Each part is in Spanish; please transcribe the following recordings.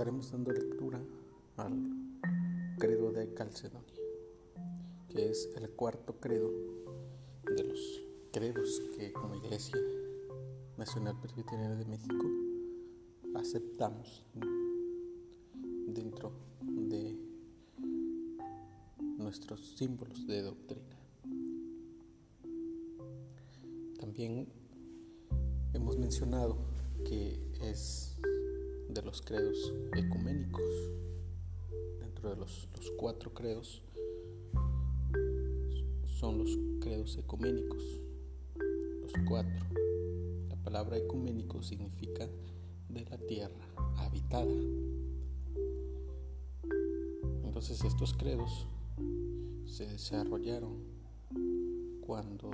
estaremos dando lectura al credo de Calcedonia, que es el cuarto credo de los credos que como Iglesia Nacional Presbiteriana de México aceptamos dentro de nuestros símbolos de doctrina. También hemos mencionado que es los credos ecuménicos. Dentro de los, los cuatro credos son los credos ecuménicos, los cuatro. La palabra ecuménico significa de la tierra habitada. Entonces estos credos se desarrollaron cuando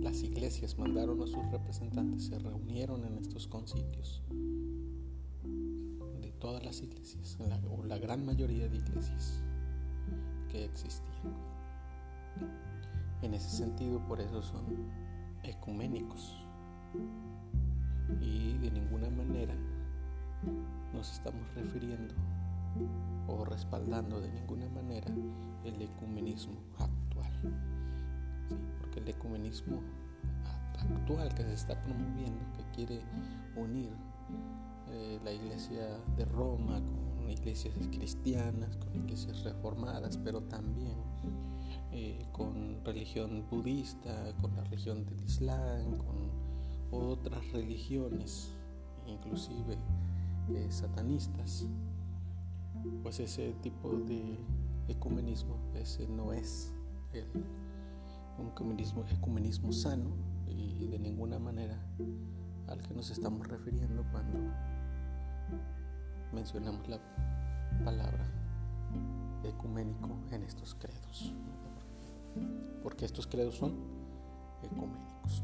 las iglesias mandaron a sus representantes, se reunieron en estos concilios todas las iglesias, o la gran mayoría de iglesias que existían. En ese sentido, por eso son ecuménicos y de ninguna manera nos estamos refiriendo o respaldando de ninguna manera el ecumenismo actual. Porque el ecumenismo actual que se está promoviendo, que quiere unir eh, la iglesia de Roma con iglesias cristianas, con iglesias reformadas, pero también eh, con religión budista, con la religión del Islam, con otras religiones, inclusive eh, satanistas, pues ese tipo de ecumenismo, ese no es el, un ecumenismo, ecumenismo sano y de ninguna manera al que nos estamos refiriendo cuando mencionamos la palabra ecuménico en estos credos. Porque estos credos son ecuménicos.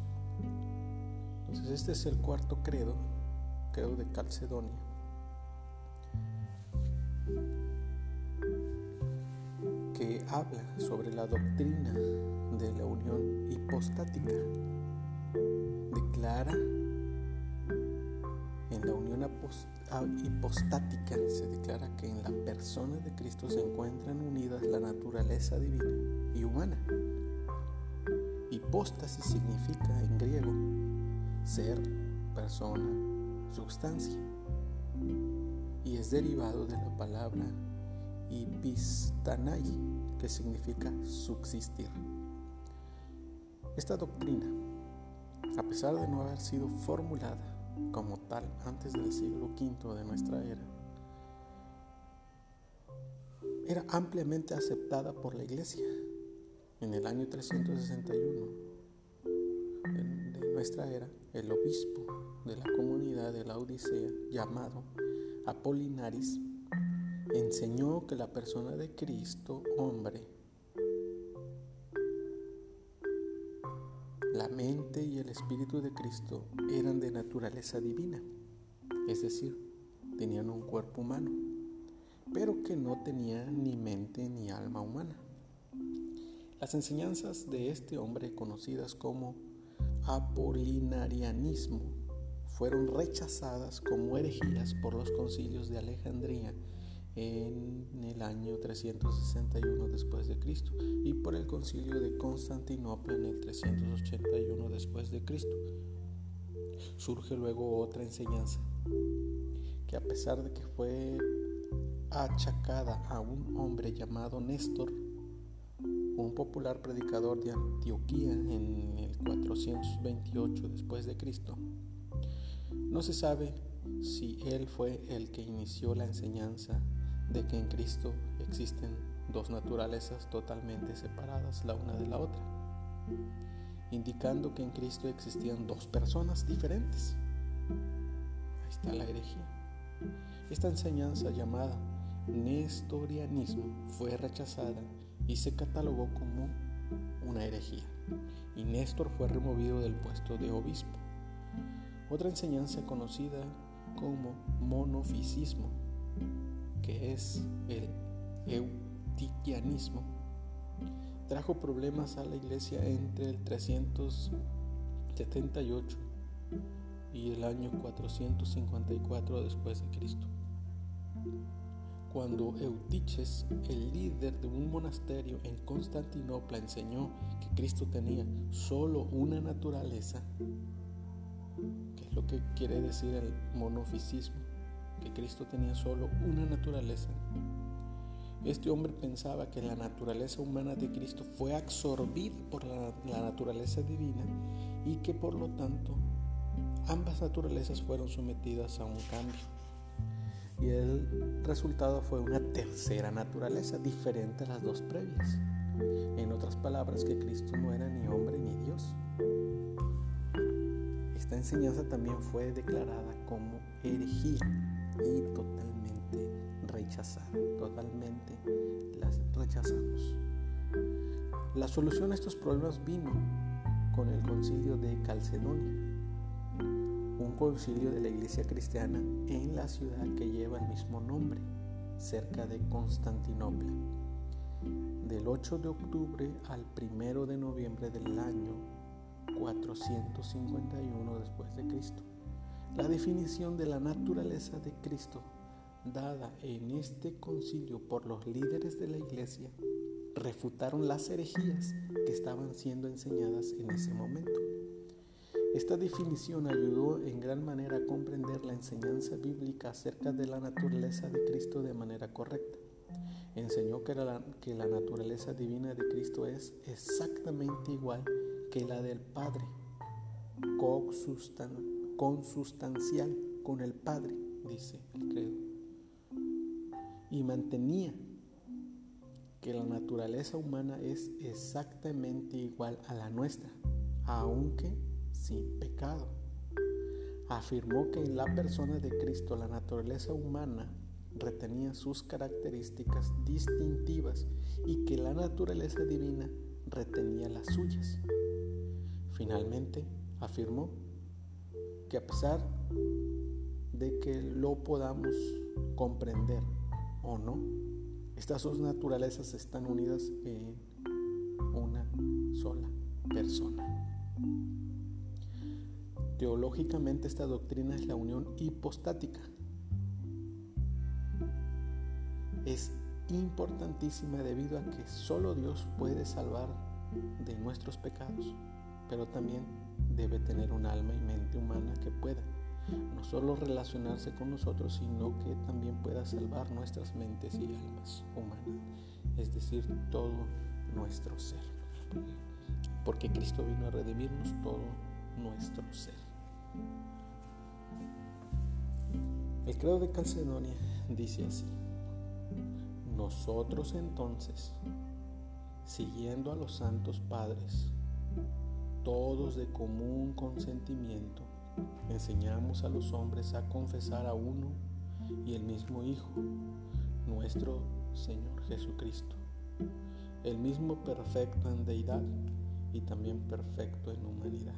Entonces este es el cuarto credo, credo de Calcedonia. que habla sobre la doctrina de la unión hipostática. Declara hipostática se declara que en la persona de Cristo se encuentran unidas la naturaleza divina y humana. Hipóstasis significa en griego ser, persona, sustancia y es derivado de la palabra hipistanai, que significa subsistir. Esta doctrina, a pesar de no haber sido formulada como tal antes del siglo V de nuestra era, era ampliamente aceptada por la Iglesia. En el año 361 de nuestra era, el obispo de la comunidad de la Odisea, llamado Apolinaris, enseñó que la persona de Cristo, hombre, la mente y el espíritu de Cristo eran de naturaleza divina, es decir, tenían un cuerpo humano, pero que no tenían ni mente ni alma humana. Las enseñanzas de este hombre, conocidas como apolinarianismo, fueron rechazadas como herejías por los concilios de Alejandría en el año 361 después de Cristo y por el concilio de Constantinopla en el 381 después de Cristo. Surge luego otra enseñanza que a pesar de que fue achacada a un hombre llamado Néstor, un popular predicador de Antioquía en el 428 después de Cristo, no se sabe si él fue el que inició la enseñanza de que en Cristo existen dos naturalezas totalmente separadas la una de la otra, indicando que en Cristo existían dos personas diferentes. Ahí está la herejía. Esta enseñanza llamada nestorianismo fue rechazada y se catalogó como una herejía, y Néstor fue removido del puesto de obispo. Otra enseñanza conocida como monofisismo que es el eutiquianismo, trajo problemas a la iglesia entre el 378 y el año 454 después de Cristo. Cuando Eutiches, el líder de un monasterio en Constantinopla, enseñó que Cristo tenía solo una naturaleza, ¿qué es lo que quiere decir el monofisismo? Que Cristo tenía solo una naturaleza. Este hombre pensaba que la naturaleza humana de Cristo fue absorbida por la, la naturaleza divina y que por lo tanto ambas naturalezas fueron sometidas a un cambio y el resultado fue una tercera naturaleza diferente a las dos previas. En otras palabras, que Cristo no era ni hombre ni Dios. Esta enseñanza también fue declarada como herejía y totalmente rechazada. Totalmente las rechazamos. La solución a estos problemas vino con el concilio de Calcedonia un concilio de la iglesia cristiana en la ciudad que lleva el mismo nombre, cerca de Constantinopla, del 8 de octubre al 1 de noviembre del año 451 después de Cristo. La definición de la naturaleza de Cristo dada en este concilio por los líderes de la iglesia refutaron las herejías que estaban siendo enseñadas en ese momento. Esta definición ayudó en gran manera a comprender la enseñanza bíblica acerca de la naturaleza de Cristo de manera correcta. Enseñó que la, que la naturaleza divina de Cristo es exactamente igual que la del Padre, consustancial con el Padre, dice el credo. Y mantenía que la naturaleza humana es exactamente igual a la nuestra, aunque sin pecado. Afirmó que en la persona de Cristo la naturaleza humana retenía sus características distintivas y que la naturaleza divina retenía las suyas. Finalmente, afirmó que a pesar de que lo podamos comprender o no, estas dos naturalezas están unidas en una sola persona. Teológicamente esta doctrina es la unión hipostática. Es importantísima debido a que solo Dios puede salvar de nuestros pecados, pero también debe tener un alma y mente humana que pueda no solo relacionarse con nosotros, sino que también pueda salvar nuestras mentes y almas humanas, es decir, todo nuestro ser. Porque Cristo vino a redimirnos todo nuestro ser. El credo de Calcedonia dice así, nosotros entonces, siguiendo a los santos padres, todos de común consentimiento, enseñamos a los hombres a confesar a uno y el mismo Hijo, nuestro Señor Jesucristo, el mismo perfecto en deidad y también perfecto en humanidad.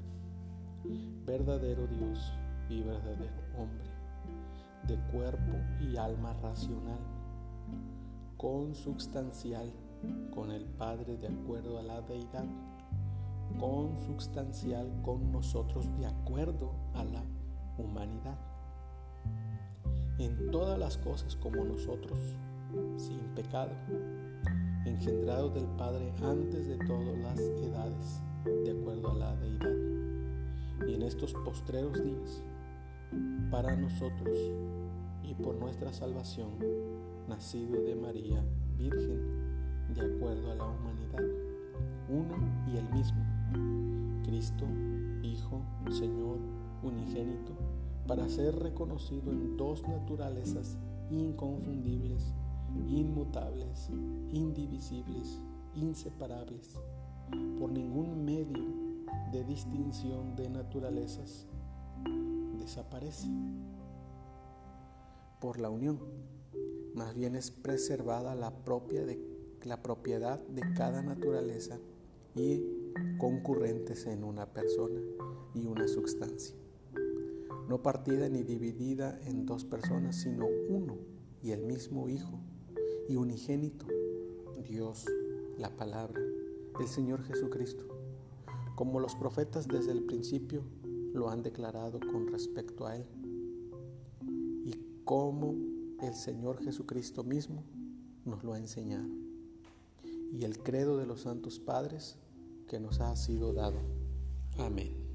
Verdadero Dios y verdadero hombre, de cuerpo y alma racional, consubstancial con el Padre de acuerdo a la deidad, consubstancial con nosotros de acuerdo a la humanidad. En todas las cosas como nosotros, sin pecado, engendrado del Padre antes de todas las edades, de acuerdo a la deidad y en estos postreros días, para nosotros y por nuestra salvación, nacido de María Virgen, de acuerdo a la humanidad, uno y el mismo, Cristo, Hijo, Señor, unigénito, para ser reconocido en dos naturalezas inconfundibles, inmutables, indivisibles, inseparables, por ningún medio de distinción de naturalezas desaparece por la unión. Más bien es preservada la, propia de, la propiedad de cada naturaleza y concurrentes en una persona y una sustancia. No partida ni dividida en dos personas, sino uno y el mismo Hijo y unigénito, Dios, la palabra, el Señor Jesucristo. Como los profetas desde el principio lo han declarado con respecto a Él, y como el Señor Jesucristo mismo nos lo ha enseñado. Y el credo de los santos padres que nos ha sido dado. Amén.